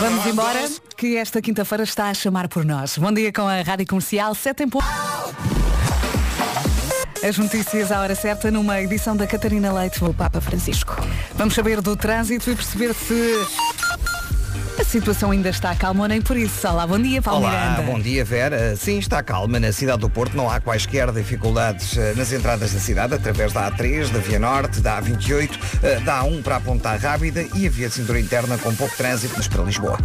Vamos embora, que esta quinta-feira está a chamar por nós. Bom dia com a Rádio Comercial 7 em ponto. As notícias à hora certa numa edição da Catarina Leite, o Papa Francisco. Vamos saber do trânsito e perceber se a situação ainda está calma ou nem por isso. Olá, bom dia, Paulo Olá, Miranda. bom dia Vera. Sim, está calma na cidade do Porto. Não há quaisquer dificuldades eh, nas entradas da cidade, através da A3, da Via Norte, da A28, eh, da A1 para a Ponta Rábida e a via de cintura interna com pouco trânsito, mas para Lisboa.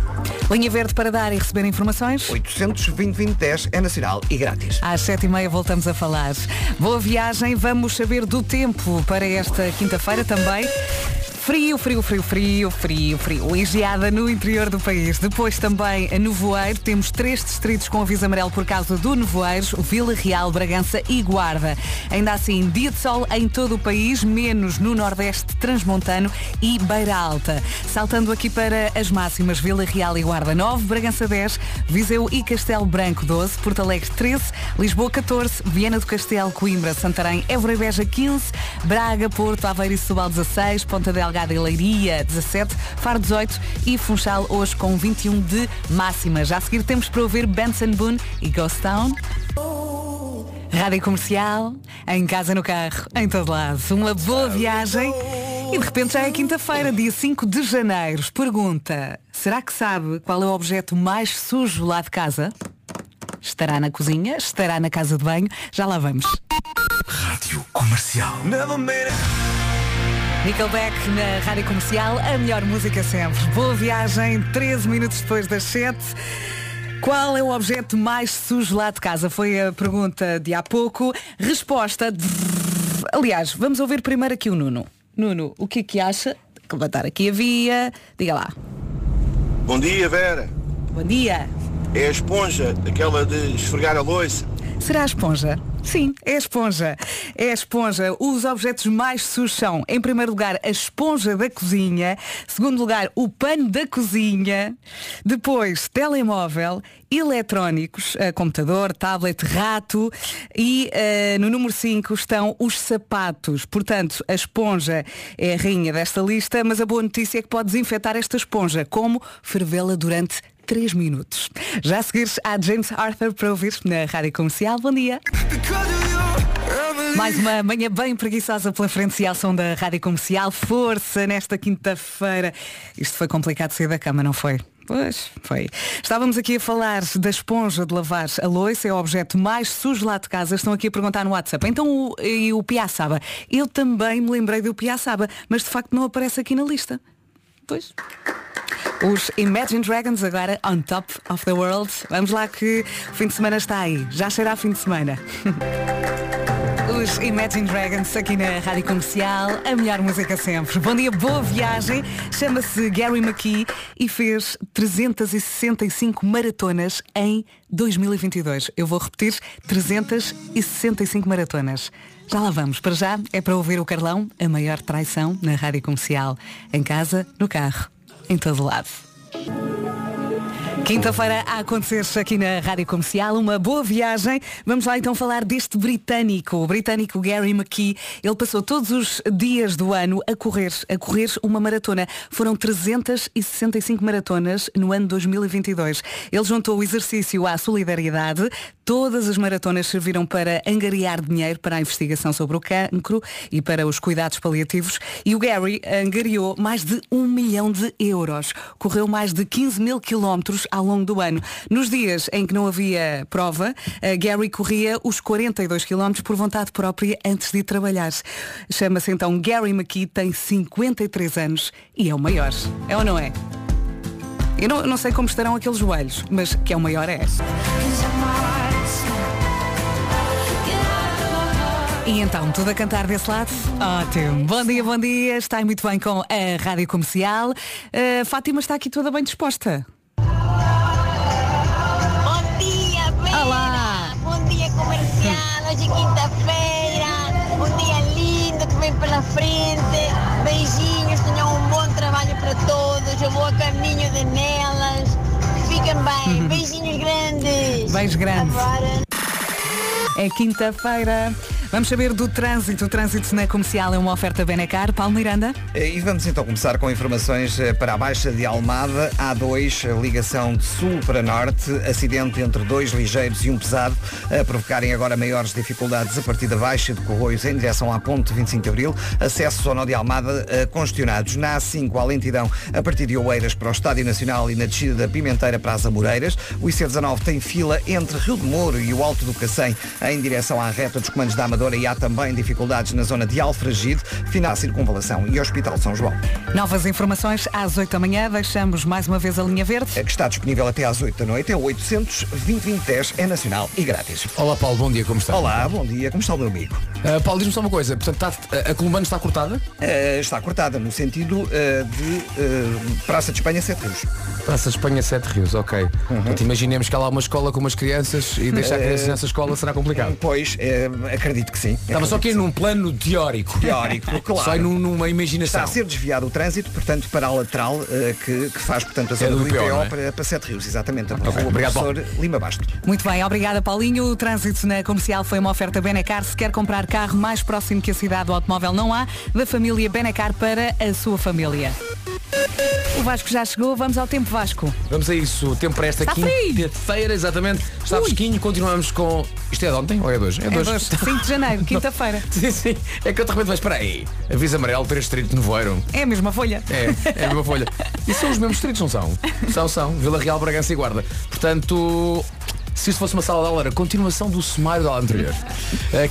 Linha Verde para dar e receber informações? 820 é nacional e grátis. Às sete e meia voltamos a falar. Boa viagem, vamos saber do tempo para esta quinta-feira também. Frio, frio, frio, frio, frio, frio. E geada no interior do país. Depois também a nevoeiro. Temos três distritos com aviso amarelo por causa do nevoeiro. Vila Real, Bragança e Guarda. Ainda assim, dia de sol em todo o país, menos no Nordeste Transmontano e Beira Alta. Saltando aqui para as máximas, Vila Real e Guarda 9, Bragança 10, Viseu e Castelo Branco 12, Porto Alegre 13, Lisboa 14, Viana do Castelo, Coimbra, Santarém, Évora e Beja 15, Braga, Porto, Aveiro e Setúbal 16, Ponta Delgada e Leiria 17, Faro 18 e Funchal hoje com 21 de máxima. Já a seguir temos para ouvir Benson Boone e Ghost Town. Rádio Comercial, em casa, no carro, em todo lado. Uma boa viagem. E de repente já é quinta-feira, dia 5 de janeiro. Pergunta, será que sabe qual é o objeto mais sujo lá de casa? Estará na cozinha? Estará na casa de banho? Já lá vamos. Rádio Comercial. Nickelback na Rádio Comercial, a melhor música sempre. Boa viagem, 13 minutos depois das 7. Qual é o objeto mais sujo lá de casa? Foi a pergunta de há pouco. Resposta. Aliás, vamos ouvir primeiro aqui o Nuno. Nuno, o que é que acha? Levantar aqui a via. Diga lá. Bom dia, Vera. Bom dia. É a esponja, aquela de esfregar a louça. Será a esponja? Sim, é a esponja. É a esponja. Os objetos mais sujos são, em primeiro lugar, a esponja da cozinha. Segundo lugar, o pano da cozinha. Depois, telemóvel, eletrónicos, eh, computador, tablet, rato. E eh, no número 5 estão os sapatos. Portanto, a esponja é a rainha desta lista, mas a boa notícia é que pode desinfetar esta esponja. Como fervê-la durante 3 minutos. Já a seguir James Arthur para ouvir na Rádio Comercial. Bom dia. Mais uma manhã bem preguiçosa pela frente e ao som da Rádio Comercial. Força nesta quinta-feira. Isto foi complicado sair da cama, não foi? Pois, foi. Estávamos aqui a falar da esponja de lavar a louça, é o objeto mais sujo lá de casa. Estão aqui a perguntar no WhatsApp. Então o, e o Piaçaba? Eu também me lembrei do Piaçaba, mas de facto não aparece aqui na lista. Pois. Os Imagine Dragons agora on top of the world. Vamos lá que o fim de semana está aí. Já a fim de semana. Os Imagine Dragons aqui na Rádio Comercial, a melhor música sempre. Bom dia, boa viagem. Chama-se Gary McKee e fez 365 maratonas em 2022. Eu vou repetir, 365 maratonas. Já lá vamos. Para já é para ouvir o Carlão, a maior traição na Rádio Comercial. Em casa, no carro, em todo lado. Quinta-feira a acontecer aqui na Rádio Comercial, uma boa viagem. Vamos lá então falar deste britânico, o britânico Gary McKee. Ele passou todos os dias do ano a correr, a correr uma maratona. Foram 365 maratonas no ano 2022. Ele juntou o exercício à solidariedade. Todas as maratonas serviram para angariar dinheiro para a investigação sobre o cancro e para os cuidados paliativos. E o Gary angariou mais de um milhão de euros. Correu mais de 15 mil quilómetros ao longo do ano. Nos dias em que não havia prova, a Gary corria os 42 quilómetros por vontade própria antes de ir trabalhar. Chama-se então Gary McKee, tem 53 anos e é o maior. É ou não é? Eu não, não sei como estarão aqueles joelhos, mas que é o maior é. E então, tudo a cantar desse lado? Ótimo. Bom dia, bom dia. Está muito bem com a Rádio Comercial. A Fátima está aqui toda bem disposta. Comercial! Hoje é quinta-feira, um dia lindo que vem pela frente. Beijinhos, tenham um bom trabalho para todos. Eu vou a caminho de nelas. Fiquem bem. Beijinhos grandes. Beijo grande. Agora... É quinta-feira. Vamos saber do trânsito. O trânsito na comercial é uma oferta Benecar. Paulo Miranda. Eh, E vamos então começar com informações eh, para a Baixa de Almada. A2, ligação de sul para norte. Acidente entre dois ligeiros e um pesado, a provocarem agora maiores dificuldades a partir da Baixa de Corroios em direção à ponte 25 de Abril. Acessos ao nó de Almada eh, congestionados. Na A5, a lentidão a partir de Oeiras para o Estádio Nacional e na descida da Pimenteira para as Amoreiras. O IC19 tem fila entre Rio de Moro e o Alto do Cacém em direção à reta dos comandos da Amadora e há também dificuldades na zona de Alfragide, final circunvalação e Hospital São João. Novas informações às 8 da manhã. Deixamos mais uma vez a linha verde. Que está disponível até às 8 da noite, é o 800 2010 é nacional e grátis. Olá Paulo, bom dia, como está? Olá, bom dia, como está o meu amigo? Uh, Paulo, diz-me só uma coisa, portanto, está- a Colomano está cortada? Eh, está cortada no sentido eh, de eh, Praça de Espanha Sete Rios. Praça de Espanha, Sete Rios, ok. Uhum. Portanto, imaginemos que há lá uma escola com umas crianças e deixar Eh, crianças nessa escola será complicado. Pois, eh, acredito que sim. Estava só aqui Acredito num plano teórico. que. Teórico, claro. Só num- numa Está imaginação. a ser desviado o trânsito, portanto, para a lateral eh, que, que faz, portanto, a É zona do do IPO, é? para, para Sete Rios, exatamente. Ok, O obrigado, professor Lima Basto. Muito bem, obrigada Paulinho. O trânsito na comercial foi uma oferta Benecar. Se quer comprar carro mais próximo que a cidade do automóvel não há, da família Benecar para a sua família. O Vasco já chegou, vamos ao tempo Vasco. Vamos a isso, tempo para esta Está quinta-feira, exatamente. Está Ui. fresquinho, continuamos com. Isto é de ontem ou é de hoje? É hoje, 5 de janeiro, quinta-feira. Sim, sim. É que eu de repente, mas espera aí. Aviso amarelo, três distritos de nevoeiro. É a mesma folha. É, é a mesma folha. E são os mesmos distritos, não são? São, são. Vila Real, Bragança e Guarda. Portanto, se isto fosse uma sala de aula, era continuação do sumário da aula anterior.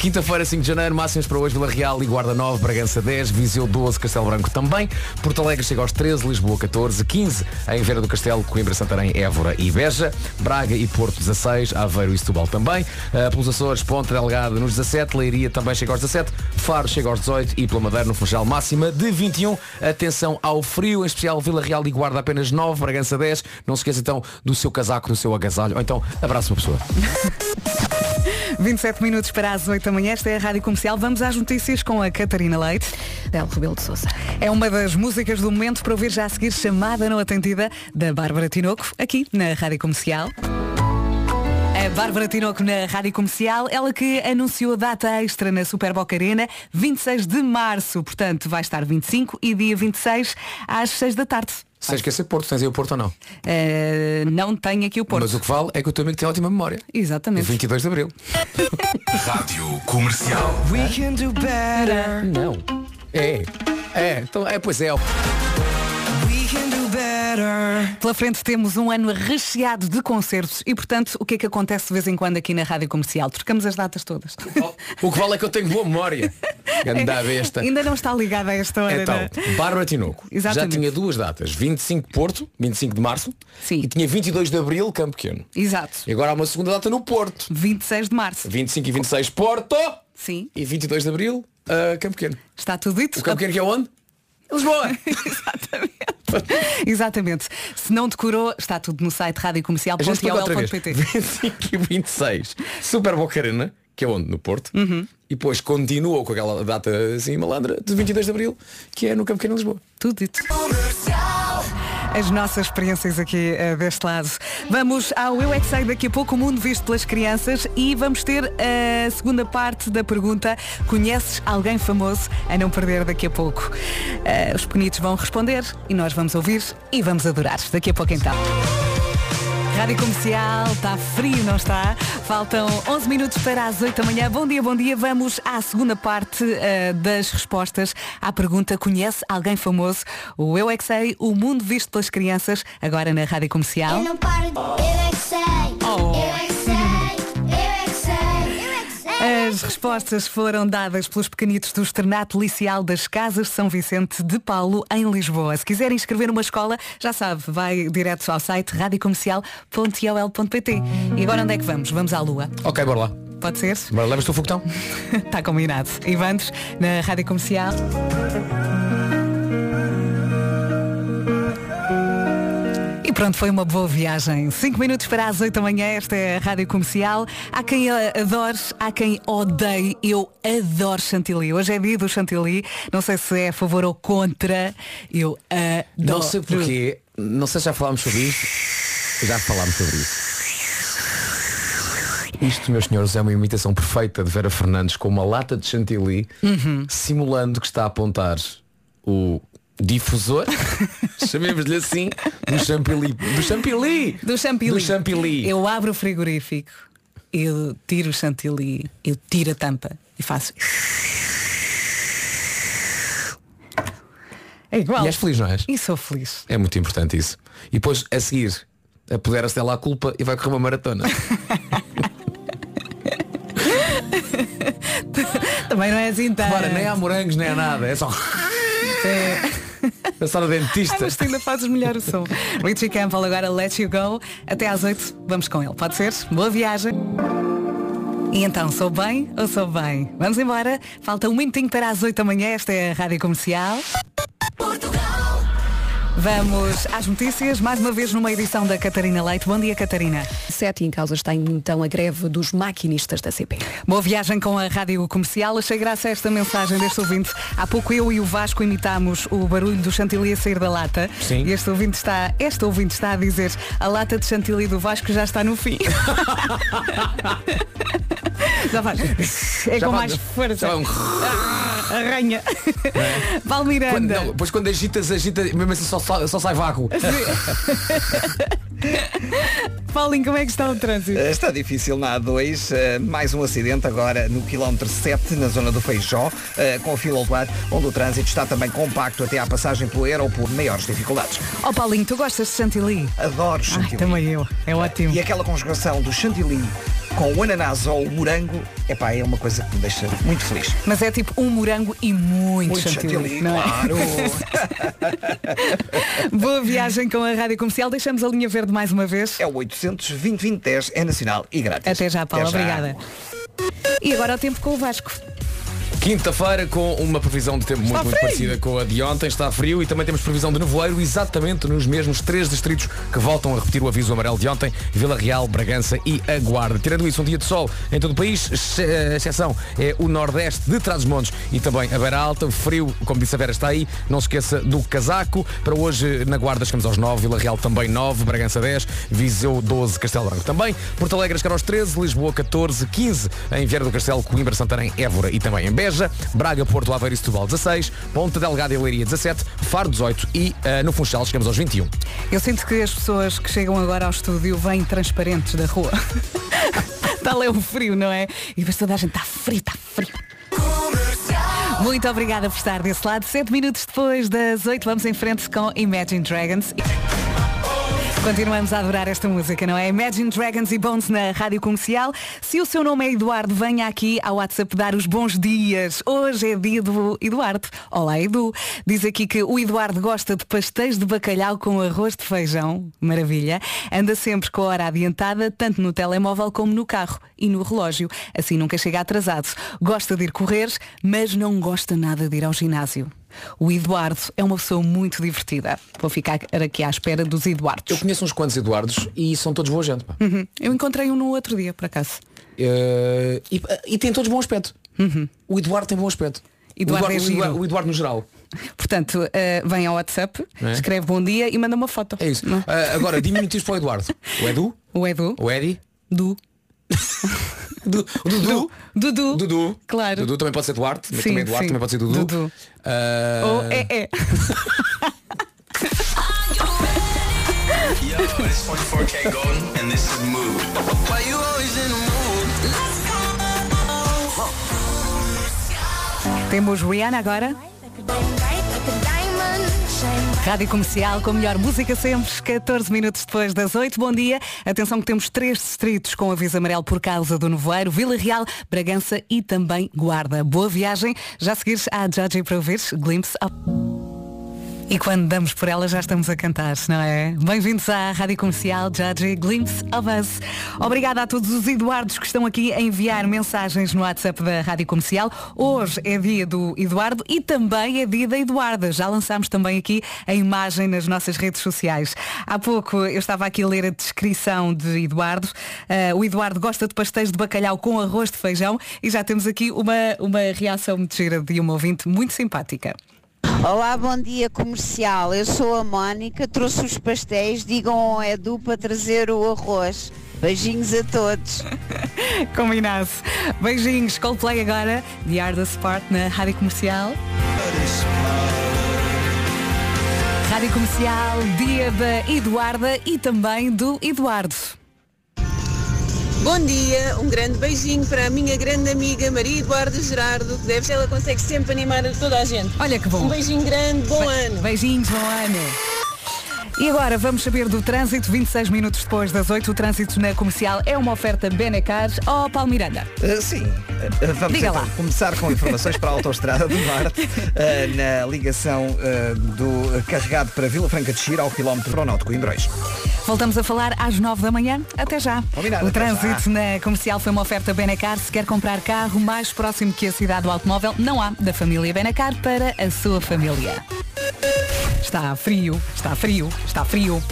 Quinta-feira, 5 de janeiro, máximos para hoje, Vila Real e Guarda 9, Bragança 10, Viseu 12, Castelo Branco também. Porto Alegre chega aos 13, Lisboa 14, 15 em Vera do Castelo, Coimbra, Santarém, Évora e Beja, Braga e Porto 16, Aveiro e Setúbal também. Uh, pelos Açores, Ponta Delgada nos 17, Leiria também chega aos 17, Faro chega aos 18 e pela Madeira no Funchal máxima de 21. Atenção ao frio, em especial Vila Real e Guarda apenas 9, Bragança 10. Não se esqueça então do seu casaco, do seu agasalho, ou então abraça uma pessoa. 27 minutos para as 8 da manhã, esta é a Rádio Comercial. Vamos às notícias com a Catarina Leite. Del Rebelo de Sousa. É uma das músicas do momento para ouvir já a seguir chamada não atendida da Bárbara Tinoco, aqui na Rádio Comercial. A Bárbara Tinoco na Rádio Comercial, ela que anunciou a data extra na Super Boca Arena, 26 de março, portanto vai estar 25 e dia 26 às 6 da tarde. Se esquecer Porto, tens aí o Porto ou não? Eh, não tenho aqui o Porto. Mas o que vale é que o teu amigo tem ótima memória. Exatamente. 22 de Abril. Rádio Comercial. Não. É. É. Então, é, pois é. Pela frente temos um ano recheado de concertos e, portanto, o que é que acontece de vez em quando aqui na Rádio Comercial? Trocamos as datas todas. O que vale é que eu tenho boa memória. Besta. Ainda não está ligada a esta hora. Então, não? Bárbara Tinoco já Exatamente. tinha duas datas, 25 Porto, 25 de Março, Sim. e tinha 22 de Abril, Campo Pequeno. Exato. E agora há uma segunda data no Porto, 26 de março. 25 e 26 Porto, Sim, e 22 de Abril, uh, Campo Pequeno. está tudo dito. O Campo Pequeno que é onde? Lisboa! Exatamente. Se não decorou, está tudo no site radiocomercial.pt. 25 e 26, Super Boca Arena, que é onde? No Porto. Uhum. E depois continua com aquela data assim malandra de 22 de Abril, que é no Campo Pequeno Lisboa. Tudo dito. As nossas experiências aqui eh, deste lado. Vamos ao Eu é que Sei daqui a pouco, o mundo visto pelas crianças e vamos ter a segunda parte da pergunta Conheces alguém famoso a não perder daqui a pouco? Eh, os pequenitos vão responder e nós vamos ouvir e vamos adorar. Daqui a pouco então. Rádio Comercial, está frio, não está? Faltam 11 minutos para as 8 da manhã. Bom dia, bom dia. Vamos à segunda parte eh, das respostas à pergunta Conhece alguém famoso? O Eu é que sei, o mundo visto pelas crianças, agora na Rádio Comercial. Eu não paro, eu é que sei. Oh. Eu é que sei. As respostas foram dadas pelos pequenitos do Externato Licial das Casas de São Vicente de Paulo, em Lisboa. Se quiserem inscrever uma escola, já sabe, vai direto ao site radiocomercial.ol.pt. E agora onde é que vamos? Vamos à Lua. Ok, bora lá. Pode ser? Bora, levas-te o foguetão? Está combinado. E vamos na Rádio Comercial. Pronto, foi uma boa viagem. 5 minutos para as 8 da manhã, esta é a Rádio Comercial. Há quem adore, há quem odeie. Eu adoro chantilly. Hoje é dia do chantilly. Não sei se é a favor ou contra. Eu adoro. Não sei porquê, não sei se já falámos sobre isso. Já falámos sobre isso. Isto, meus senhores, é uma imitação perfeita de Vera Fernandes com uma lata de chantilly simulando que está a apontar o difusor, chamemos-lhe assim, do chantilly. Do chantilly! Do chantilly. Do chantilly. Eu abro o frigorífico, eu tiro o chantilly, eu tiro a tampa e faço. É igual. E és feliz, não és? E sou feliz. É muito importante isso. E depois, a seguir, apodera-se dela a culpa e vai correr uma maratona. Também não é assim tão. Ora, nem há morangos, nem há nada. É só É. pensar no Ai, dentista. mas tu ainda fazes melhor o som. Richie Campbell agora Let You Go. Até às 8 vamos com ele. Pode ser? Boa viagem. E então, sou bem ou sou bem? Vamos embora. Falta um minutinho para as 8 da manhã. Esta é a Rádio Comercial. Vamos às notícias, mais uma vez numa edição da Catarina Leite. Bom dia, Catarina. Sete em causa está então a greve dos maquinistas da CP. Boa viagem com a Rádio Comercial. Achei graça a esta mensagem deste ouvinte. Há pouco eu e o Vasco imitámos o barulho do chantilly a sair da lata. Sim. E este ouvinte está, este ouvinte está a dizer a lata de chantilly do Vasco já está no fim. já faz. É Já com vai- mais força. um- Ah, arranha. Paulo Quando, Miranda. não, depois quando agitas, agita, mesmo assim só, só, só sai vácuo. Paulinho, como é que está o trânsito? Eh, Está difícil na A2, eh, mais um acidente agora no quilómetro 7, na zona do Feijó, eh, com a fila autuar, onde o trânsito está também compacto até à passagem pelo Euro por maiores dificuldades. Ó Paulinho, tu gostas de chantilly? Adoro Ai, chantilly. também eu. É ótimo. E aquela conjugação do chantilly com o ananás ou o morango, epá, é uma coisa que me deixa muito feliz. Mas é tipo um morango e muito, Muito chantilly, chantilly, não é? claro. Boa viagem com a Rádio Comercial. Deixamos a linha verde mais uma vez. É o 800 2010 é nacional e grátis. Até já, Paula. Até já. Obrigada. E agora o tempo com o Vasco. Quinta-feira com uma previsão de tempo muito, muito parecida com a de ontem, está frio e também temos previsão de nevoeiro exatamente nos mesmos três distritos que voltam a repetir o aviso amarelo de ontem, Vila Real, Bragança e a Guarda. Tirando isso, um dia de sol em todo o país, a exceção é o nordeste de Trás-os-Montes e também a Beira Alta, frio, como disse a Vera, está aí, não se esqueça do casaco. Para hoje, na Guarda, chegamos aos 9, Vila Real também 9, Bragança 10, Viseu 12, Castelo Branco também, Porto Alegre chegar aos 13, Lisboa 14, 15 em Vieira do Castelo, Coimbra, Santarém, Évora e também em Beja, Braga, Porto, Aveiro e Setúbal 16, Ponta Delgada e Leiria 17, Faro 18 e eh, no Funchal chegamos aos 21. Eu sinto que as pessoas que chegam agora ao estúdio vêm transparentes da rua. Tal é o frio, não é? E depois toda a gente está frio, está frio. Muito obrigada por estar desse lado. Sete minutos depois das oito, vamos em frente com Imagine Dragons. Continuamos a adorar esta música, não é? Imagine Dragons e Bones na Rádio Comercial. Se o seu nome é Eduardo, venha aqui ao WhatsApp dar os bons dias. Hoje é dia do Eduardo. Olá, Edu. Diz aqui que o Eduardo gosta de pastéis de bacalhau com arroz de feijão. Maravilha. Anda sempre com a hora adiantada, tanto no telemóvel como no carro e no relógio. Assim nunca chega atrasado. Gosta de ir correr, mas não gosta nada de ir ao ginásio. O Eduardo é uma pessoa muito divertida. Vou ficar aqui à espera dos Eduardos. Eu conheço uns quantos Eduardos e são todos boa gente. pá. Uhum. Eu encontrei um no outro dia, por acaso. Eh, e, e têm todos bom aspecto. O Eduardo tem bom aspecto. Eduardo o, é Eduardo, o, giro. Eduardo, o Eduardo no geral. Portanto, eh, vem ao WhatsApp, É? escreve bom dia e manda uma foto. É isso. Não? Eh, agora, diminutivos para o Eduardo. O Edu, O Edu, o Edi, Du, Du- Dudu. Dudu, Dudu. Claro. Dudu também pode ser Duarte, mas Sim, também Eduardo sim. também pode ser Dudu. Dudu. Eh, ou é é. Yo, it's 24K Golden, and this is Mood. Why you always in the mood? Temos Rihanna agora. Rádio Comercial com a melhor música sempre, 14 minutos depois das 8. Bom dia. Atenção que temos três distritos com aviso amarelo por causa do nevoeiro, Vila Real, Bragança e também Guarda. Boa viagem. Já a seguires à Judge para ouvir Glimpse Up. E quando damos por ela já estamos a cantar, não é? Bem-vindos à Rádio Comercial Judge Glimpse of Us. Obrigada a todos os Eduardos que estão aqui a enviar mensagens no WhatsApp da Rádio Comercial. Hoje é dia do Eduardo e também é dia da Eduarda. Já lançámos também aqui a imagem nas nossas redes sociais. Há pouco eu estava aqui a ler a descrição de Eduardo. Ah, o Eduardo gosta de pastéis de bacalhau com arroz de feijão e já temos aqui uma, uma reação muito gira de uma ouvinte muito simpática. Olá, bom dia comercial. Eu sou a Mónica, trouxe os pastéis, digam ao Edu para trazer o arroz. Beijinhos a todos. Combinado. Beijinhos, Coldplay agora, The Hardest Part na Rádio Comercial. Rádio Comercial, dia da Eduarda e também do Eduardo. Bom dia, um grande beijinho para a minha grande amiga Maria Eduardo Gerardo, que deve ser, ela consegue sempre animar toda a gente. Olha que bom. Um beijinho grande, bom ano. Beijinhos, bom ano. E agora vamos saber do trânsito, 26 minutos depois das 8. O trânsito na comercial é uma oferta Benecar ao Paulo Miranda. Uh, sim, Uh, vamos então lá. começar com informações para a Autostrada do Norte, uh, na ligação do carregado para Vila Franca de Xira ao quilómetro aeronáutico Indróis. Voltamos a falar às 9 da manhã. Até já. Combinado, o trânsito na comercial foi uma oferta Benacar. Se quer comprar carro mais próximo que a cidade do automóvel, não há da família Benacar para a sua família. Está frio, está frio, está frio.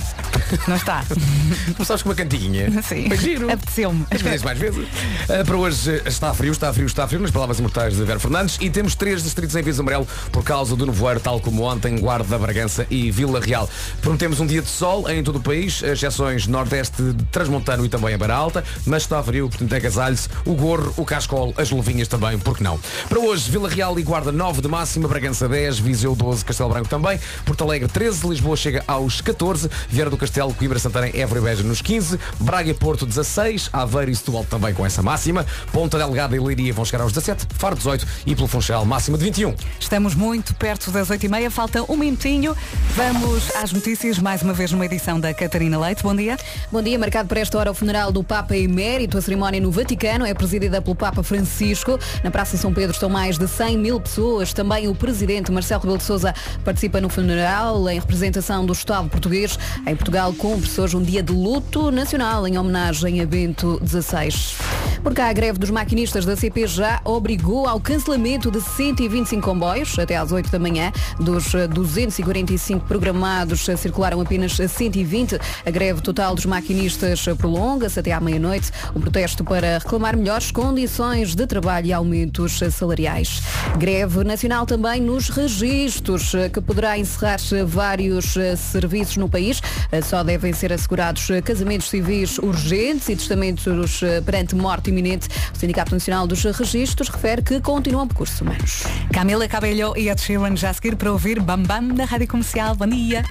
Não está? Começaste com uma cantinha. Sim. Foi giro. Apeteceu-me. Isso mais vezes. Uh, para hoje uh, está frio, está frio, está frio, nas palavras imortais de Vera Fernandes. E temos três distritos em aviso amarelo por causa do nevoeiro, tal como ontem, Guarda, Bragança e Vila Real. Prometemos um dia de sol em todo o país, exceções Nordeste, Transmontano e também a Beira Alta, mas está frio, portanto agasalhe-se, o gorro, o cascol, as luvinhas também, porque não? Para hoje, Vila Real e Guarda 9 de máxima, Bragança 10, Viseu 12, Castelo Branco também, Porto Alegre 13, Lisboa chega aos 14, Vieira do Castelo, Coimbra, Santarém, Évora e Beja nos 15, Braga e Porto 16, Aveiro e Setúbal também com essa máxima, Ponta Delgada e Leiria vão chegar aos 17, Faro 18 e pelo Funchal máxima de 21. Estamos muito perto das 8h30, falta um minutinho. Vamos às notícias, mais uma vez numa edição da Catarina Leite. Bom dia. Bom dia, marcado para esta hora o funeral do Papa Emérito. A cerimónia no Vaticano é presidida pelo Papa Francisco. Na Praça São Pedro estão mais de 100 mil pessoas. Também o presidente Marcelo Rebelo de Sousa participa no funeral em representação do Estado português. Em Portugal cumpre-se hoje um dia de luto nacional em homenagem a Bento XVI. Por cá, a greve dos maquinistas da CP já obrigou ao cancelamento de 125 comboios até às 8 da manhã. Dos eh, 245 programados, eh, circularam apenas 120. A greve total dos maquinistas eh, prolonga-se até à meia-noite. O protesto para reclamar melhores condições de trabalho e aumentos eh, salariais. Greve nacional também nos registros, eh, que poderá encerrar eh, vários eh, serviços no país. Eh, Só devem ser assegurados eh, casamentos civis urgentes e testamentos eh, perante morte iminente. O Sindicato Nacional dos Registros refere que continuam percursos humanos. Camila Cabello e Ed Sheeran já a seguir para ouvir Bam Bam na Rádio Comercial. Bom dia.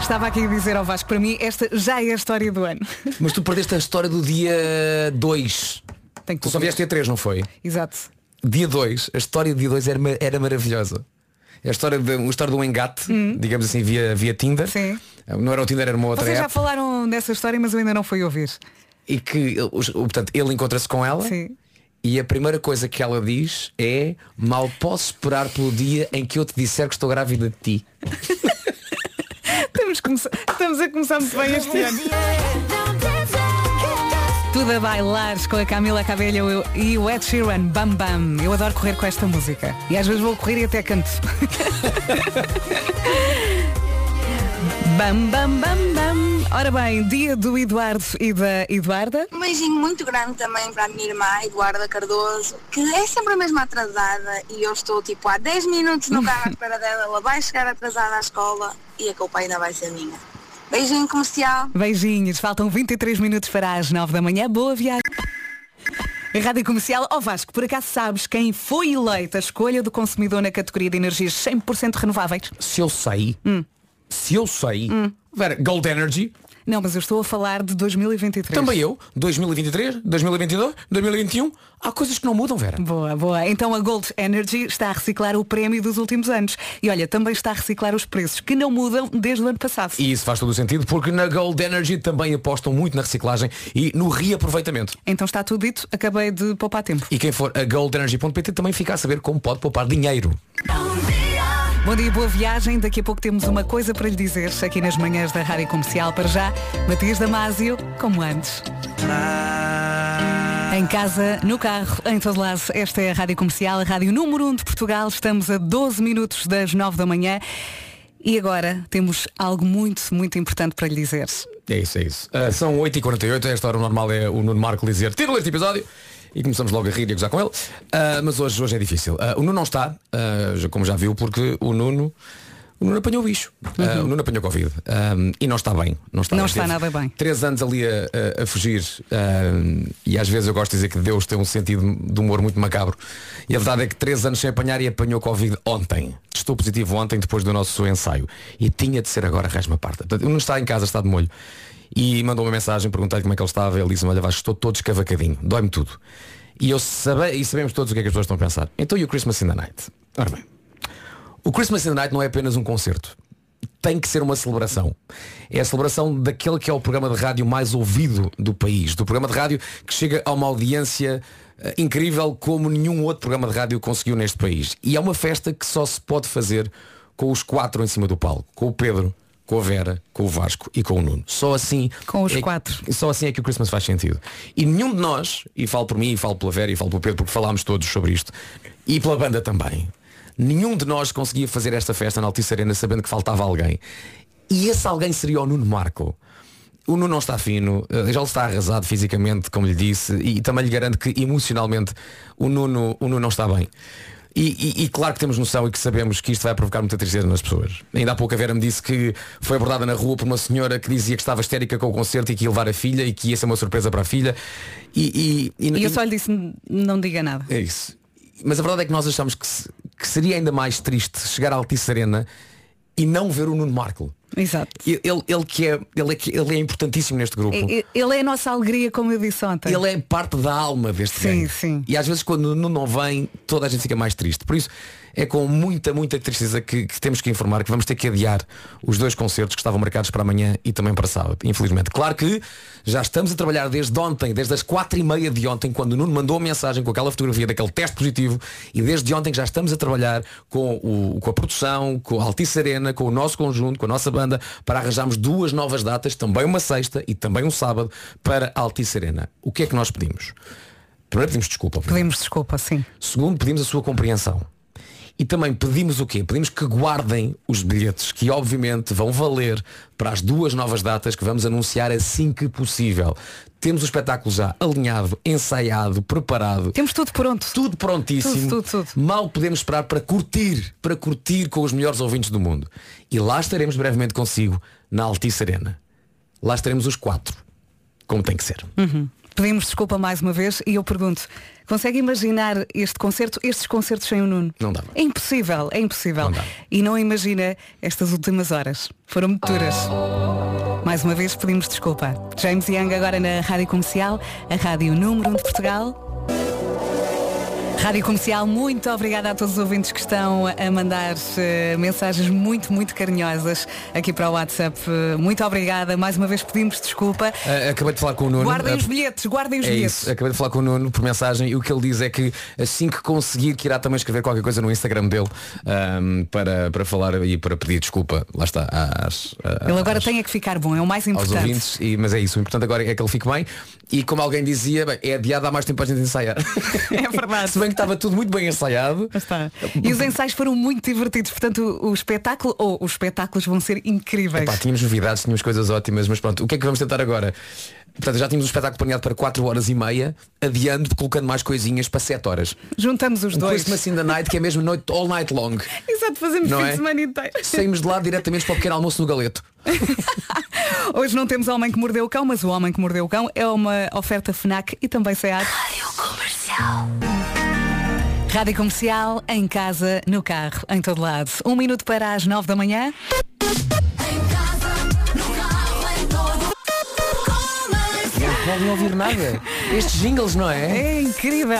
Estava aqui a dizer ao Vasco, para mim, esta já é a história do ano. Mas tu perdeste a história do dia 2. Tem que Tu só vieste dia 3, não foi? Exato. Dia 2, a história de dia 2 era, era maravilhosa. É a história de, uma história de um engate, digamos assim, via, via Tinder. Sim. Não era o Tinder, era uma outra Vocês já app. falaram dessa história, mas eu ainda não fui ouvir. E que, portanto, ele encontra-se com ela. Sim. E a primeira coisa que ela diz é Mal posso esperar pelo dia em que eu te disser que estou grávida de ti. Estamos, estamos a começar muito bem este ano. Tudo a bailar com a Camila Cabello e o Ed Sheeran, Bam Bam. Eu adoro correr com esta música. E às vezes vou correr e até canto. bam, bam, bam, bam. Ora bem, dia do Eduardo e da Eduarda. Um beijinho muito grande também para a minha irmã, Eduarda Cardoso, que é sempre a mesma atrasada e eu estou tipo há 10 minutos no carro à espera dela, ela vai chegar atrasada à escola e a culpa ainda vai ser minha. Beijinho comercial. Beijinhos, faltam 23 minutos para as 9 da manhã. Boa viagem. Rádio Comercial, ó Vasco, por acaso sabes quem foi eleita a escolha do consumidor na categoria de energias 100% renováveis? Se eu sei, Hum. se eu sei, Vera, Gold Energy, Não, mas eu estou a falar de 2023. também eu, 2023, 2022, 2021, há coisas que não mudam, Vera. Boa, boa. Então a Gold Energy está a reciclar o prémio dos últimos anos. E olha, também está a reciclar os preços, que não mudam desde o ano passado. E isso faz todo o sentido porque na Gold Energy também apostam muito na reciclagem e no reaproveitamento. Então está tudo dito, acabei de poupar tempo. E quem for a goldenergy.pt também fica a saber como pode poupar dinheiro. Bom dia, boa viagem. Daqui a pouco temos uma coisa para lhe dizer aqui nas manhãs da Rádio Comercial. Para já, Matias Damasio, como antes. Em casa, no carro, em todo lado, esta é a Rádio Comercial, a Rádio número 1 de Portugal. Estamos a 12 minutos das 9 da manhã. E agora temos algo muito, muito importante para lhe dizer. É isso, é isso. Ah, são 8h48, a esta hora normal é o Nuno Marco dizer título deste episódio e começamos logo a rir e a gozar com ele. Ah, mas hoje, hoje é difícil. Ah, o Nuno não está, já- como já viu, porque o Nuno O Nuno apanhou o bicho. Ah, o Nuno apanhou Covid. E não está bem. Não está, Não está nada bem. Três anos ali a, a- a fugir. e às vezes eu gosto de dizer que Deus tem um sentido de humor muito macabro. E a verdade é que três anos sem apanhar e apanhou Covid ontem. Estou positivo ontem depois do nosso ensaio. E tinha de ser agora resma parta. Portanto, o Nuno está em casa, está de molho. E mandou uma mensagem, perguntei como é que ele estava. Ele disse, olha, Vasco, estou todo escavacadinho. Dói-me tudo. E, eu sabe, e sabemos todos o que é que as pessoas estão a pensar. Então e o Christmas in the Night? Ora bem. O Christmas in the Night não é apenas um concerto. Tem que ser uma celebração. É a celebração daquele que é o programa de rádio mais ouvido do país. Do programa de rádio que chega a uma audiência eh, incrível como nenhum outro programa de rádio conseguiu neste país. E é uma festa que só se pode fazer com os quatro em cima do palco. Com o Pedro, com a Vera, com o Vasco e com o Nuno. Só assim. Com os é- quatro. Só assim é que o Christmas faz sentido. E nenhum de nós, e falo por mim, e falo pela Vera, e falo pelo Pedro, porque falámos todos sobre isto, e pela banda também, nenhum de nós conseguia fazer esta festa na Altice Arena sabendo que faltava alguém. E esse alguém seria o Nuno Marco. O Nuno não está fino, eh, já está arrasado fisicamente, como lhe disse, e também lhe garanto que emocionalmente o Nuno, o Nuno não está bem. E, e- e claro que temos noção e que sabemos que isto vai provocar muita tristeza nas pessoas. Ainda há pouco a Vera me disse que foi abordada na rua por uma senhora que dizia que estava histérica com o concerto e que ia levar a filha e que ia ser uma surpresa para a filha. E, e, E eu só lhe disse, não diga nada. é isso. Mas a verdade é que nós achamos que, se- que seria ainda mais triste chegar à Altice Arena e não ver o Nuno Marco. Exato. Ele, ele que é, ele, é, ele é importantíssimo neste grupo. E- e- Ele é a nossa alegria, como eu disse ontem. Ele é parte da alma deste Sim, gangue. sim. E às vezes quando o Nuno não vem, toda a gente fica mais triste. Por isso é com muita, muita tristeza que, que temos que informar que vamos ter que adiar os dois concertos que estavam marcados para amanhã e também para sábado, infelizmente. Claro que já estamos a trabalhar desde ontem, desde as quatro e meia de ontem, quando o Nuno mandou a mensagem com aquela fotografia daquele teste positivo, e desde ontem já estamos a trabalhar com, o, com a produção, com a Altice Arena, com o nosso conjunto, com a nossa banda, para arranjarmos duas novas datas, também uma sexta e também um sábado, para a Altice Arena. O que é que nós pedimos? Primeiro pedimos desculpa. Pedimos desculpa, sim. Segundo, pedimos a sua compreensão. E também pedimos o quê? Pedimos que guardem os bilhetes, que obviamente vão valer para as duas novas datas que vamos anunciar assim que possível. Temos o espetáculo já alinhado, ensaiado, preparado. Temos tudo pronto. Tudo prontíssimo. Tudo, tudo, Mal podemos esperar para curtir, para curtir com os melhores ouvintes do mundo. E lá estaremos brevemente consigo, na Altice Arena. Lá estaremos os quatro, como tem que ser. Uhum. Pedimos desculpa mais uma vez e eu pergunto, consegue imaginar este concerto, estes concertos sem o Nuno? Não dava. É impossível, é impossível. E não imagina estas últimas horas. Foram muito duras. Mais uma vez pedimos desculpa. James Young agora na Rádio Comercial, a Rádio Número 1 de Portugal. Rádio Comercial, muito obrigada a todos os ouvintes que estão a mandar eh, mensagens muito, muito carinhosas aqui para o WhatsApp. Eh, Muito obrigada. Mais uma vez pedimos desculpa. Ah, acabei de falar com o Nuno. Guardem Ah, os bilhetes, guardem os É bilhetes. isso, acabei de falar com o Nuno por mensagem e o que ele diz é que assim que conseguir que irá também escrever qualquer coisa no Instagram dele ahm, para, para falar e para pedir desculpa, lá está, às, Ele agora às- tem é que ficar bom, é o mais importante. ouvintes, e, mas é isso, o importante agora é que ele fique bem e como alguém dizia, bem, é adiado há mais tempo a gente ensaiar. É verdade. Se bem que estava tudo muito bem ensaiado. E os ensaios foram muito divertidos, portanto o, o espetáculo ou os espetáculos vão ser incríveis. Pá, tínhamos novidades, tínhamos coisas ótimas, mas pronto, o que é que vamos tentar agora? Portanto, já tínhamos um espetáculo planeado para 4 horas e meia, adiando, colocando mais coisinhas para 7 horas. Juntamos os Um dois. Christmas in the night, que é mesmo noite all night long. Exato, fazemos Não fim é? de semana inteiro. Saímos de lá diretamente para o pequeno almoço no galeto. Hoje não temos o Homem que Mordeu o Cão, mas o Homem que Mordeu o Cão é uma oferta FNAC e também SEAT. Rádio Comercial. Rádio Comercial, em casa, no carro, em todo lado. Um minuto para as nove da manhã. Não podem ouvir nada. Estes jingles, não é? É incrível.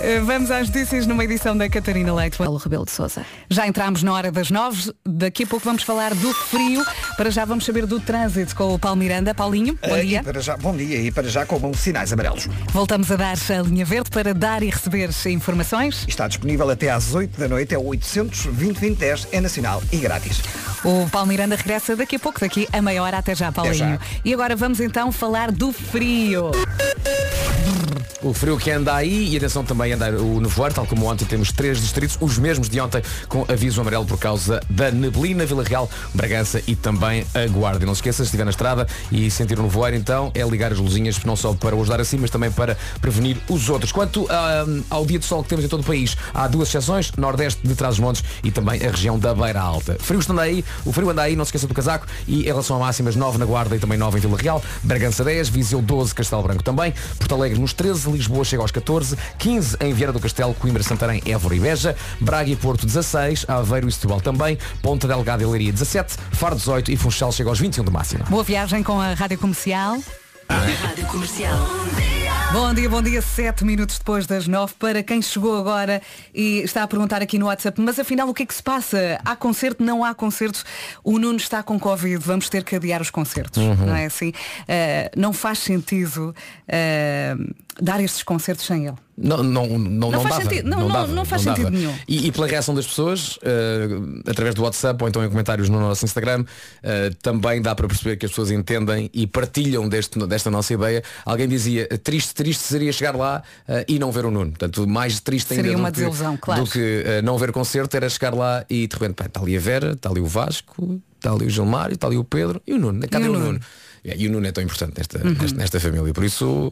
Eh, Vamos às notícias numa edição da Catarina Leite. Paulo Rebelo de Sousa. Já entramos na hora das nove. Daqui a pouco vamos falar do frio. Para já vamos saber do trânsito com o Paulo Miranda. Paulinho, bom Eh, dia. E para já, bom dia e para já com sinais amarelos. Voltamos a dar a linha verde para dar e receber informações. Está disponível até às 8 da noite, é o 800 2010 é nacional e grátis. O Paulo Miranda regressa daqui a pouco, daqui a meia hora. Até já, Paulinho. já. E agora vamos então falar do frio. O frio que anda aí e atenção também anda o nevoeiro, tal como ontem temos três distritos, os mesmos de ontem, com aviso amarelo por causa da neblina, Vila Real, Bragança e também a Guarda. E não se esqueça, se estiver na estrada e sentir o nevoeiro, então é ligar as luzinhas, não só para o ajudar assim, mas também para prevenir os outros. Quanto ao dia de sol que temos em todo o país, há duas exceções, Nordeste de Trás-os-Montes e também a região da Beira Alta. Frio anda aí, o frio anda aí, não se esqueça do casaco e em relação a máximas 9 na Guarda e também 9 em Vila Real, Bragança 10, Viseu 12, Castelo Branco também, Porto Alegre nos 13, Lisboa chega aos 14, 15 em Vieira do Castelo, Coimbra, Santarém, Évora e Beja, Braga e Porto 16, Aveiro e Setúbal também, Ponta Delgada e Leiria 17, Faro 18 e Funchal chega aos 21 de máxima. Boa viagem com a Rádio Comercial. Rádio Comercial. Bom dia, bom dia, sete minutos depois das nove para quem chegou agora e está a perguntar aqui no WhatsApp, mas afinal o que é que se passa? Há concerto, não há concerto? O Nuno está com Covid, vamos ter que adiar os concertos, Uhum. não é assim? Ah, não faz sentido ah, dar estes concertos sem ele. Não, não, não, Não não faz dava, sentido. Não, não- dava, não faz dava. sentido nenhum. E, e pela reação das pessoas, eh, através do WhatsApp ou então em comentários no nosso Instagram, eh, também dá para perceber que as pessoas entendem e partilham deste, desta nossa ideia. Alguém dizia, triste, triste seria chegar lá eh, e não ver o Nuno. Portanto, mais triste ainda Seria do uma que, desilusão, claro. do que não ver concerto era chegar lá e de repente, pá, está ali a Vera, está ali o Vasco, está ali o Gilmário, está ali o Pedro e o Nuno. Cadê E o o Nuno? Nuno? E o Nuno é tão importante nesta, Uhum. nesta, nesta família. Por isso,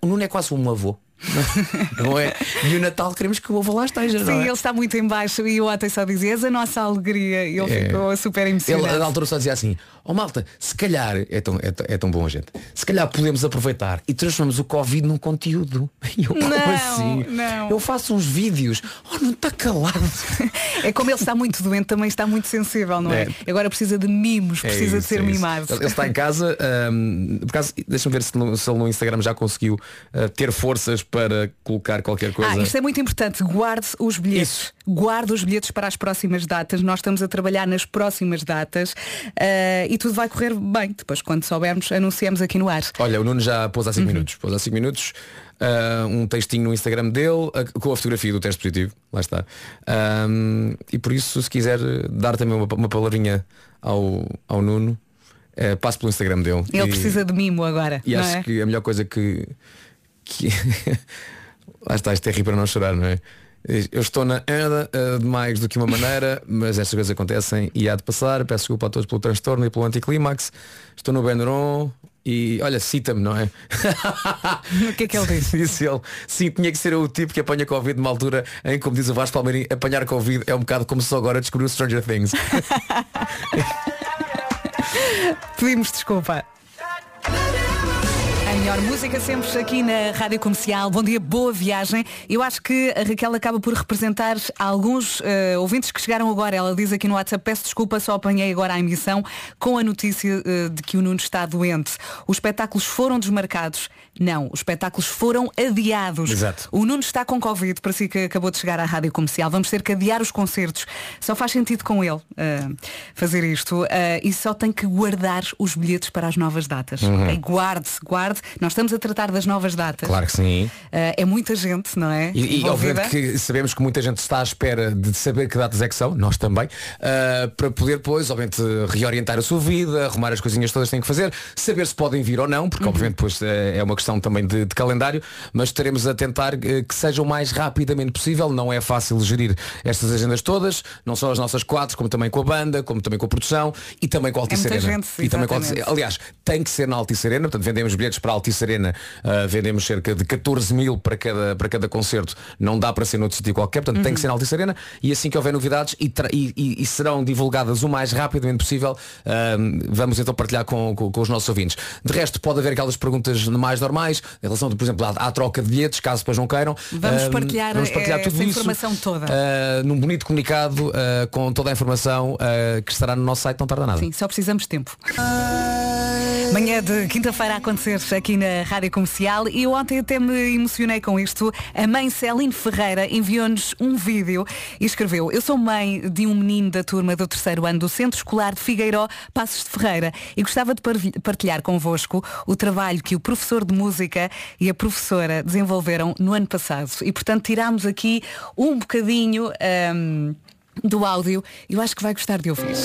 o Nuno é quase um avô. não é? E o Natal queremos que o avô lá esteja. Sim, é? ele está muito em baixo e o ontem só dizia, és a nossa alegria e ele É. ficou super Ele emocionado. na altura só dizia assim, ó malta, se calhar, é tão, é, tão- é tão bom a gente, se calhar podemos aproveitar e transformamos o Covid num conteúdo. E eu, como Não, assim? não. Eu faço uns vídeos, oh não está calado. É como ele está muito doente, também está muito sensível, não é? Agora precisa de mimos, É precisa de isso, ser é isso. mimado. Ele está em casa, hum, por acaso, deixa-me ver se, no- se ele no Instagram já conseguiu uh, ter forças para colocar qualquer coisa. Ah, isto é muito importante. Guarde os bilhetes. Guarde os bilhetes para as próximas datas. Nós estamos a trabalhar nas próximas datas eh, e tudo vai correr bem. Depois, quando soubermos, anunciamos aqui no ar. Olha, o Nuno já pôs há Uhum. 5 minutos. Pôs há 5 minutos ah, um textinho no Instagram dele ah, com a fotografia do teste positivo. Lá está. Ahm, e por isso, se quiser dar também uma, uma palavrinha ao, ao Nuno, passe pelo Instagram dele. Ele E- precisa de mimo agora. E acho é? que a melhor coisa que. que Lá está, isto é rir para não chorar, não é? Eu estou na anda eh, de mais do que uma maneira, mas estas coisas acontecem e há de passar. Peço desculpa a todos pelo transtorno e pelo anticlímax. Estou no Benuron e olha, cita-me, não é? O que é que ele disse? Disse ele, sim, tinha que ser eu o tipo que apanha Covid numa altura em como diz o Vasco Palmeirinho, apanhar Covid é um bocado como se só agora descobriu Stranger Things. Pedimos desculpa. Melhor música sempre aqui na Rádio Comercial. Bom dia, boa viagem. Eu acho que a Raquel acaba por representar alguns eh, ouvintes que chegaram agora. Ela diz aqui no WhatsApp, peço desculpa, só apanhei agora a emissão com a notícia eh, de que o Nuno está doente. Os espetáculos foram desmarcados. Não, os espetáculos foram adiados. Exato. O Nuno está com Covid, para si que acabou de chegar à Rádio Comercial. Vamos ter que adiar os concertos. Só faz sentido com ele eh, fazer isto. eh, e só tem que guardar os bilhetes para as novas datas. Uhum. Guarde-se, guarde. Nós estamos a tratar das novas datas. Claro que sim. Eh, é muita gente, não é? E, e obviamente que sabemos que muita gente está à espera de saber que datas é que são, nós também, para poder depois, obviamente, reorientar a sua vida, arrumar as coisinhas todas que têm que fazer, saber se podem vir ou não, porque Uhum. obviamente depois é é uma questão também de, de calendário, mas estaremos a tentar eh, que seja o mais rapidamente possível. Não é fácil gerir estas agendas todas, não só as nossas quatro, como também com a banda, como também com a produção e também com a Altice É Arena. gente, e também com a Altice-. Aliás, tem que ser na Altice Arena, portanto vendemos bilhetes para a Altice Arena, ah, vendemos cerca de 14 mil para cada, para cada concerto, não dá para ser noutro sítio qualquer, portanto tem Uhum. que ser na Altice Arena e assim que houver novidades e, e- e- serão divulgadas o mais rapidamente possível, ah, vamos então partilhar com, com- com os nossos ouvintes. De resto, pode haver aquelas perguntas mais normais, em relação, por exemplo, à, à troca de bilhetes, caso depois não queiram. Vamos Ah, partilhar, vamos partilhar eh, tudo essa isso, informação toda. ah, num bonito comunicado ah, com toda a informação que estará no nosso site, não tarda nada. Sim, só precisamos de tempo. Manhã de quinta-feira a acontecer aqui na Rádio Comercial e eu ontem até me emocionei com isto. A mãe Celine Ferreira enviou-nos um vídeo e escreveu Eu sou mãe de um menino da turma do terceiro ano do Centro Escolar de Figueiró, Passos de Ferreira e gostava de partilhar convosco o trabalho que o professor de música e a professora desenvolveram no ano passado. E portanto tirámos aqui um bocadinho ahm, do áudio e eu acho que vai gostar de ouvir.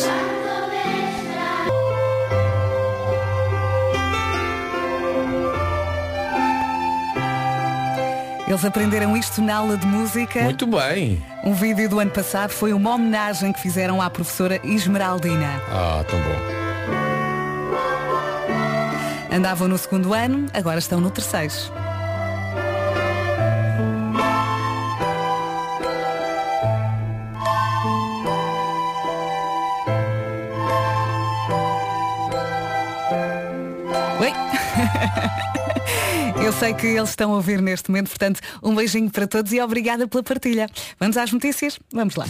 Eles aprenderam isto na aula de música. Muito bem. Um vídeo do ano passado foi uma homenagem que fizeram à professora Esmeraldina. Ah, tão bom. Andavam no segundo ano, agora estão no terceiro. Oi? Eu sei que eles estão a ouvir neste momento, portanto, um beijinho para todos e obrigada pela partilha. Vamos às notícias? Vamos lá.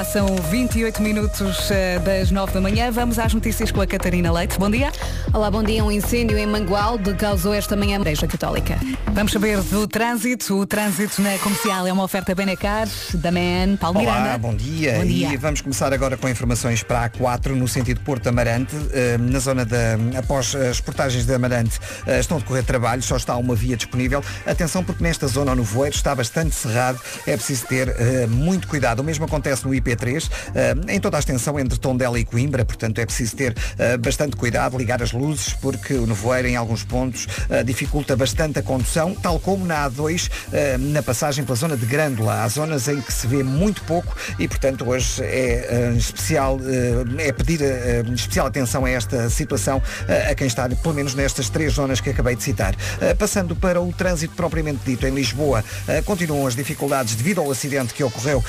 Passam 28 minutos eh, das 9 da manhã. Vamos às notícias com a Catarina Leite. Bom dia. Olá, bom dia. Um incêndio em Mangualde causou esta manhã a Igreja Católica. Vamos saber do trânsito. O trânsito na comercial é uma oferta Benacar, da Man, Paulo Olá, Miranda. bom dia. Bom dia. E vamos começar agora com informações para a A4 no sentido Porto Amarante. Eh, Na zona da. Após as portagens de Amarante eh, estão a decorrer trabalhos, só está uma via disponível. Atenção porque nesta zona o nevoeiro está bastante cerrado, é preciso ter muito cuidado. O mesmo acontece no IP3, eh, em toda a extensão entre Tondela e Coimbra, portanto é preciso ter eh, bastante cuidado, ligar as luzes, porque o nevoeiro em alguns pontos eh, dificulta bastante a condução, tal como na A2, eh, na passagem pela zona de Grândola. Há zonas em que se vê muito pouco e, portanto, hoje é especial, é pedir especial atenção a esta situação a quem está, pelo menos nestas três zonas que acabei de citar. Passando para o trânsito propriamente dito em Lisboa, continuam as dificuldades devido ao acidente que ocorreu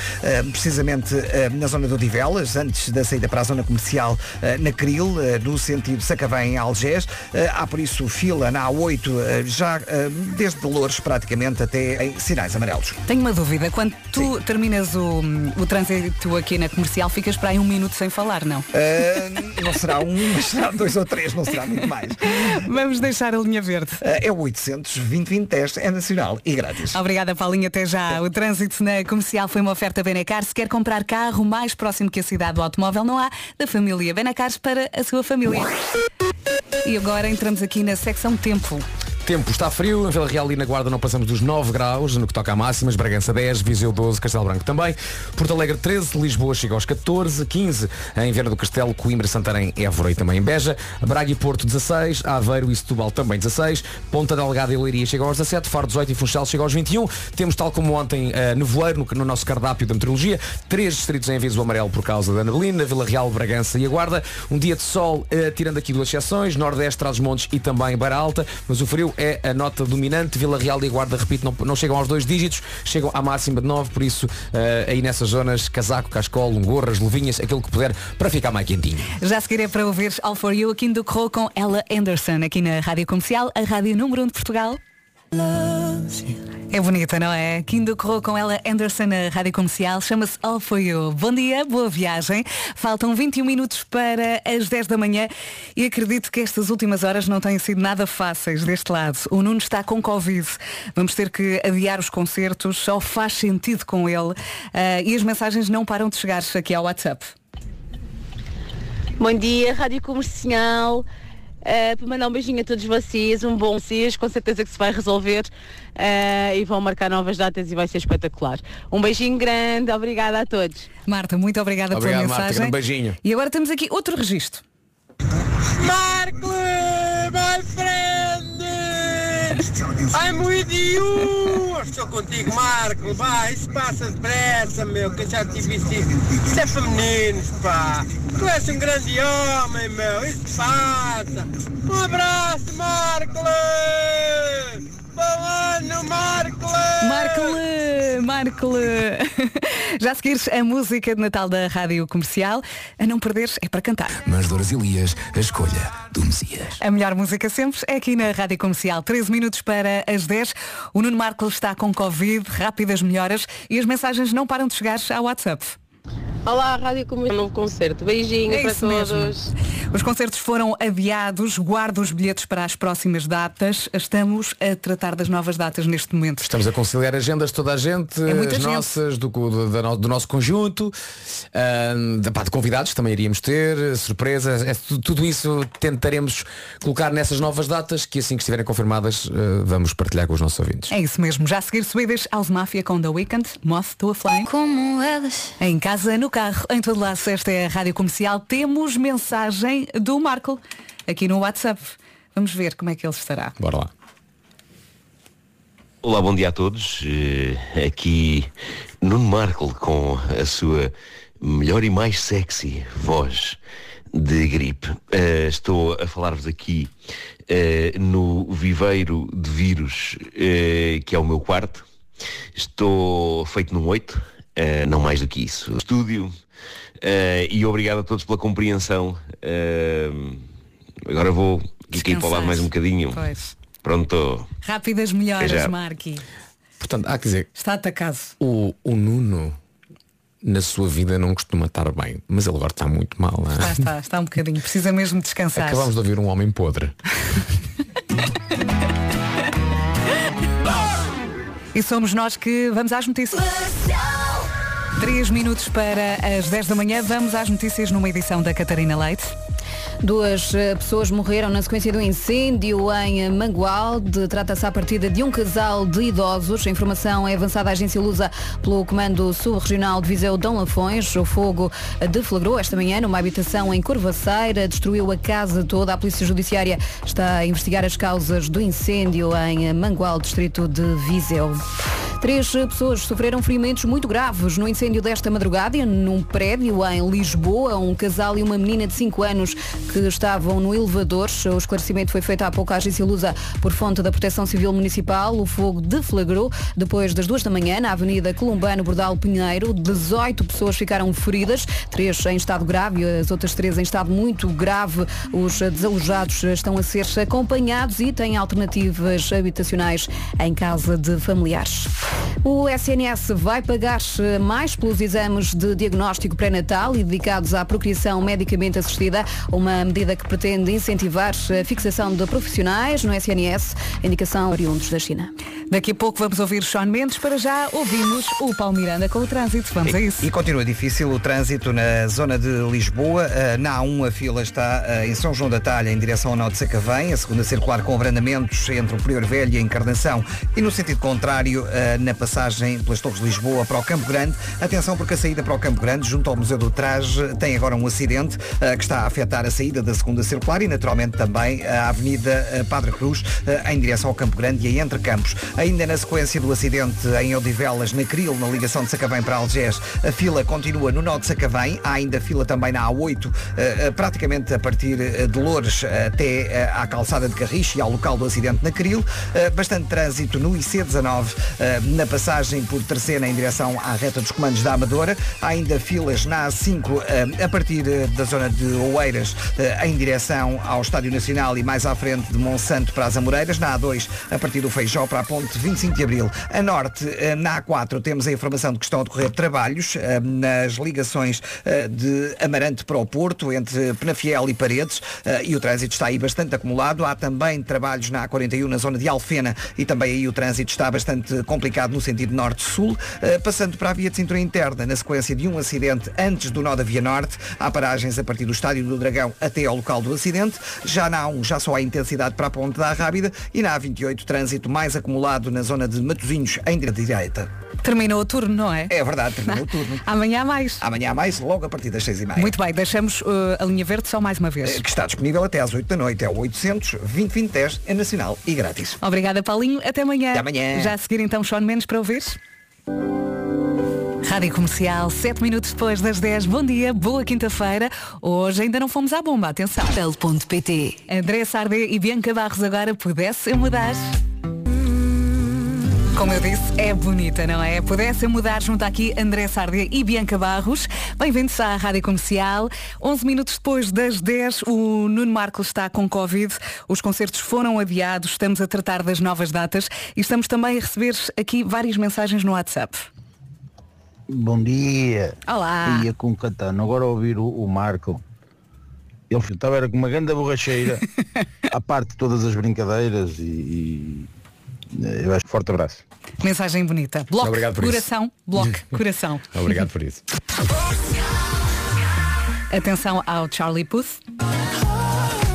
precisamente na zona do Divelas, antes da saída para a zona comercial eh, na Cril, eh, no sentido Sacavém Algés. Eh, Há por isso fila na A8, eh, já eh, desde Loures praticamente até em sinais amarelos. Tenho uma dúvida. Quando tu terminas o, o trânsito aqui na comercial, ficas para aí um minuto sem falar, não? Eh, não será um, mas será dois ou três, não será muito mais. Vamos deixar a linha verde. Eh, é o 800 2020 é nacional e grátis. Obrigada, Paulinho. Até já. O trânsito na comercial foi uma oferta Benacar. Se quer comprar carro mais próximo que a cidade do automóvel, não há. Da família Benacar para a sua família. E agora entramos aqui na secção Tempo. Tempo está frio, em Vila Real e na Guarda não passamos dos 9 graus, no que toca a máximas, Bragança 10, Viseu 12, Castelo Branco também, Porto Alegre 13, Lisboa chega aos 14, 15 em Viana do Castelo, Coimbra, Santarém, Évora e também em Beja, Braga e Porto 16, Aveiro e Setúbal também 16, Ponta Delgada e Leiria chegam aos 17, Faro 18 e Funchal chega aos 21, temos tal como ontem uh, nevoeiro no, no nosso cardápio da meteorologia, três distritos em aviso amarelo por causa da neblina, Vila Real, Bragança e a Guarda, um dia de sol, uh, tirando aqui duas exceções, Nordeste, Trás-os-Montes e também Beira Alta, mas o frio é a nota dominante. Vila Real e Guarda, repito, não, não chegam aos dois dígitos, chegam à máxima de 9, por isso eh, aí nessas zonas, casaco, cascolo, gorras, luvinhas, aquilo que puder para ficar mais quentinho. Já a seguir é para ouvir All For You aqui do Corro com Ella Anderson, aqui na Rádio Comercial, a Rádio Número 1 de Portugal. É bonita, não é? Kindo Corro com ela Anderson na Rádio Comercial, chama-se All For You. Bom dia, boa viagem. Faltam 21 minutos para as 10 da manhã e acredito que estas últimas horas não têm sido nada fáceis deste lado. O Nuno está com Covid. Vamos ter que adiar os concertos, só faz sentido com ele. Ah, e as mensagens não param de chegar aqui ao WhatsApp. Bom dia, Rádio Comercial. Uh, para mandar um beijinho a todos vocês, um bom vocês, com certeza que se vai resolver uh, e vão marcar novas datas e vai ser espetacular. Um beijinho grande, obrigada a todos. Marta, muito obrigada Obrigado, pela Marta, mensagem. grande beijinho. E agora temos aqui outro registro. Marco, my friend! I'm with! Estou contigo, Marco. Vai, isso passa depressa, meu, que eu já tive isso. Isso é meninos, pá. Tu és um grande homem, meu. Isso passa. Um abraço, Marco! Bom ano, Marco! Marco-le, Marco-le. Já a seguir a música de Natal da Rádio Comercial. A não perderes é para cantar. Mas Doras Elias, a escolha do Messias. A melhor música sempre é aqui na Rádio Comercial. 13 minutos para as 10. O Nuno Marco está com Covid, rápidas melhoras e as mensagens não param de chegar ao WhatsApp. Olá, Rádio Comercial, novo concerto. Beijinho É para isso mesmo. todos. Os concertos foram adiados, guarda os bilhetes para as próximas datas. Estamos a tratar das novas datas neste momento. Estamos a conciliar agendas de toda a gente, É muita as gente. nossas, do, do, do- nosso conjunto, ah, da pá, de convidados também iríamos ter, surpresas, é, tu- tudo isso tentaremos colocar nessas novas datas que assim que estiverem confirmadas ah, vamos partilhar com os nossos ouvintes. É isso mesmo. Já a seguir Swedish House Mafia com The Weeknd, Moth to a Flame. Como elas. Em casa, no carro, em todo lado, esta é a Rádio Comercial. Temos mensagem do Marco aqui no WhatsApp. Vamos ver como é que ele estará. Bora lá. Olá, bom dia a todos. Eh, aqui Nuno Markle com a sua melhor e mais sexy voz de gripe. Eh, estou a falar-vos aqui eh, no viveiro de vírus que é o meu quarto. Estou feito num 8, eh, não mais do que isso. Estúdio. eh, e obrigado a todos pela compreensão. Eh, agora vou aqui para o lado mais um bocadinho. Pois. Pronto. Rápidas melhoras. Marqui. Portanto, há que dizer, Está atacado. o, o Nuno na sua vida não costuma estar bem, mas ele agora está muito mal. é? Está, está, está um bocadinho. Precisa mesmo descansar. Acabamos de ouvir um homem podre. E somos nós que vamos às notícias. Três minutos para as 10 da manhã. Vamos às notícias numa edição da Catarina Leite. Duas eh, pessoas morreram na sequência do incêndio em Mangualde. Trata-se à partida de um casal de idosos. A informação é avançada à agência Lusa pelo Comando Sul-Regional de Viseu Dom Lafões. O fogo deflagrou esta manhã numa habitação em Corvaceira, destruiu a casa toda. A Polícia Judiciária está a investigar as causas do incêndio em Mangualde, distrito de Viseu. Três pessoas sofreram ferimentos muito graves no incêndio desta madrugada num prédio em Lisboa. Um casal e uma menina de 5 anos que estavam no elevador. O esclarecimento foi feito há pouco à agência Lusa por fonte da Proteção Civil Municipal. O fogo deflagrou depois das duas da manhã na Avenida Columbano Bordal Pinheiro. 18 pessoas ficaram feridas, três em estado grave e as outras três em estado muito grave. Os desalojados estão a ser acompanhados e têm alternativas habitacionais em casa de familiares. O SNS vai pagar mais pelos exames de diagnóstico pré-natal e dedicados à procriação medicamente assistida, uma medida que pretende incentivar a fixação de profissionais no SNS, indicação oriundos da China. Daqui a pouco vamos ouvir Sean Mendes. Para já ouvimos o Paulo Miranda com o trânsito. Vamos a isso. E continua difícil o trânsito na zona de Lisboa. Uh, na A1 a fila está uh, em São João da Talha em direção ao Nó de Sacavém, a segunda circular com abrandamentos entre o Prior Velho e a Encarnação e no sentido contrário uh, na passagem pelas Torres de Lisboa para o Campo Grande. Atenção porque a saída para o Campo Grande, junto ao Museu do Traje, tem agora um acidente que está a afetar a saída da segunda circular e naturalmente também a Avenida Padre Cruz em direção ao Campo Grande e a Entre Campos. Ainda na sequência do acidente em Odivelas, na Cril, na ligação de Sacavém para Algés, a fila continua no nó de Sacavém. Há ainda fila também na A8, eh, praticamente a partir eh, de Loures até eh, à calçada de Carriche e ao local do acidente na Cril. Bastante trânsito no IC19, na passagem por Terceira em direção à reta dos comandos da Amadora. Há ainda filas na A5 a partir da zona de Oeiras em direção ao Estádio Nacional e mais à frente de Monsanto para as Amoreiras. Na A2, a partir do Feijó para a ponte 25 de Abril. A norte, eh, na A4, temos a informação de que estão a decorrer trabalhos eh, nas ligações eh, de Amarante para o Porto, entre Penafiel e Paredes, e o trânsito está aí bastante acumulado. Há também trabalhos na A41 na zona de Alfena e também aí o trânsito está bastante complicado no sentido norte-sul. Passando para a via de cintura interna, na sequência de um acidente antes do nó da Via Norte, há paragens a partir do Estádio do Dragão até ao local do acidente. Já na A1 já só há intensidade para a ponte da Rábida e na A28 trânsito mais acumulado na zona de Matosinhos em direita. Terminou o turno, não é? É verdade, terminou o turno. Amanhã há mais. Amanhã há mais, logo a partir das seis e meia. Muito bem, deixamos uh, a linha verde só mais uma vez. Que está disponível até às 8 da noite. É o 800 20 10 é nacional e grátis. Obrigada, Paulinho. Até amanhã. Até amanhã. Já a seguir então Sean Mendes para ouvir. Rádio Comercial, 7 minutos depois das 10. Bom dia, boa quinta-feira. Hoje ainda não fomos à bomba, atenção. Bel.pt André Sardé e Bianca Barros agora pudessem mudar. Como eu disse, é bonita, não é? Pudessem mudar junto aqui André Sardé e Bianca Barros. Bem-vindos à Rádio Comercial. 11 minutos depois das 10, o Nuno Marcos está com Covid. Os concertos foram adiados, estamos a tratar das novas datas e estamos também a receber aqui várias mensagens no WhatsApp. Bom dia. Olá. Ia com Catano. Agora ouvir o, o Marco. Ele estava era com uma grande borracheira. à parte de todas as brincadeiras e, e eu acho forte abraço. Mensagem bonita. Bloco, Obrigado por isso. coração, bloco, coração. Obrigado por isso. Atenção ao Charlie Puth.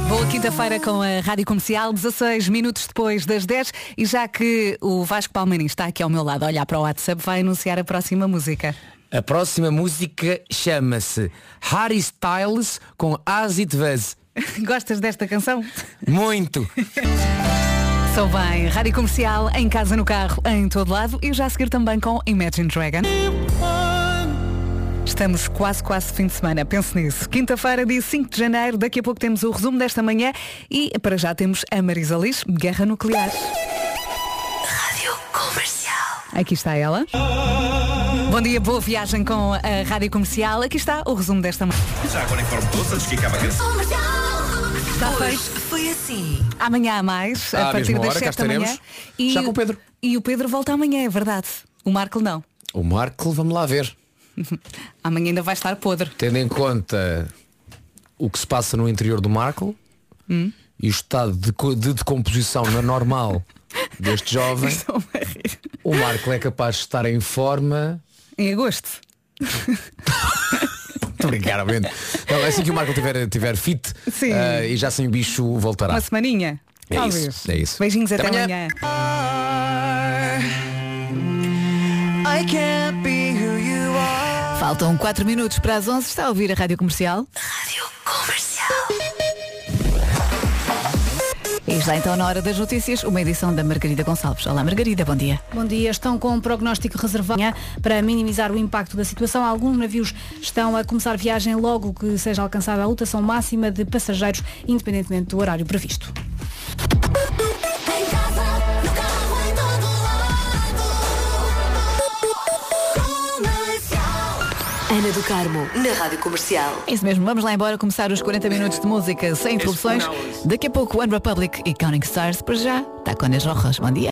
Boa quinta-feira com a Rádio Comercial, 16 minutos depois das 10 e já que o Vasco Palmeirinho está aqui ao meu lado a olhar para o WhatsApp, vai anunciar a próxima música. A próxima música chama-se Harry Styles com As It Was. Gostas desta canção? Muito! Começou bem. Rádio Comercial, em casa, no carro, em todo lado e já a seguir também com Imagine Dragon. Estamos quase, quase fim de semana. Pense nisso. Quinta-feira, dia 5 de janeiro. Daqui a pouco temos o resumo desta manhã e para já temos a Marisa Liz, Guerra Nuclear. Rádio Comercial. Aqui está ela. Bom dia, boa viagem com a Rádio Comercial. Aqui está o resumo desta manhã. Já agora informo todos antes que acabe a canção. Está Hoje feito. foi assim. Amanhã há mais, À a partir mesma das hora, cá 7 da manhã. estaremos. Já com o Pedro. E o Pedro volta amanhã, é verdade. O Marco não. O Marco, vamos lá ver. Amanhã ainda vai estar podre. Tendo em conta o que se passa no interior do Marco Hum. e o estado de, co- de decomposição na normal deste jovem, Estou-me a rir. o Marco é capaz de estar em forma. Em agosto. Estou a brincar, obviamente. Não, assim que o Marco tiver, tiver fit Sim. eh, e já sem bicho voltará. Uma semaninha. É Talvez. isso, é isso. Beijinhos até, Até amanhã. Faltam 4 minutos para as 11. Está a ouvir a Rádio Comercial? Rádio Comercial. E está então na hora das notícias, uma edição da Margarida Gonçalves. Olá Margarida, bom dia. Bom dia. Estão com um prognóstico reservado para minimizar o impacto da situação. Alguns navios estão a começar viagem logo que seja alcançada a lotação máxima de passageiros, independentemente do horário previsto. Ana do Carmo, na Rádio Comercial. É isso mesmo, vamos lá embora começar os 40 minutos de música sem interrupções. Daqui a pouco One Republic e Counting Stars, para já, está com as Rojas. Bom dia.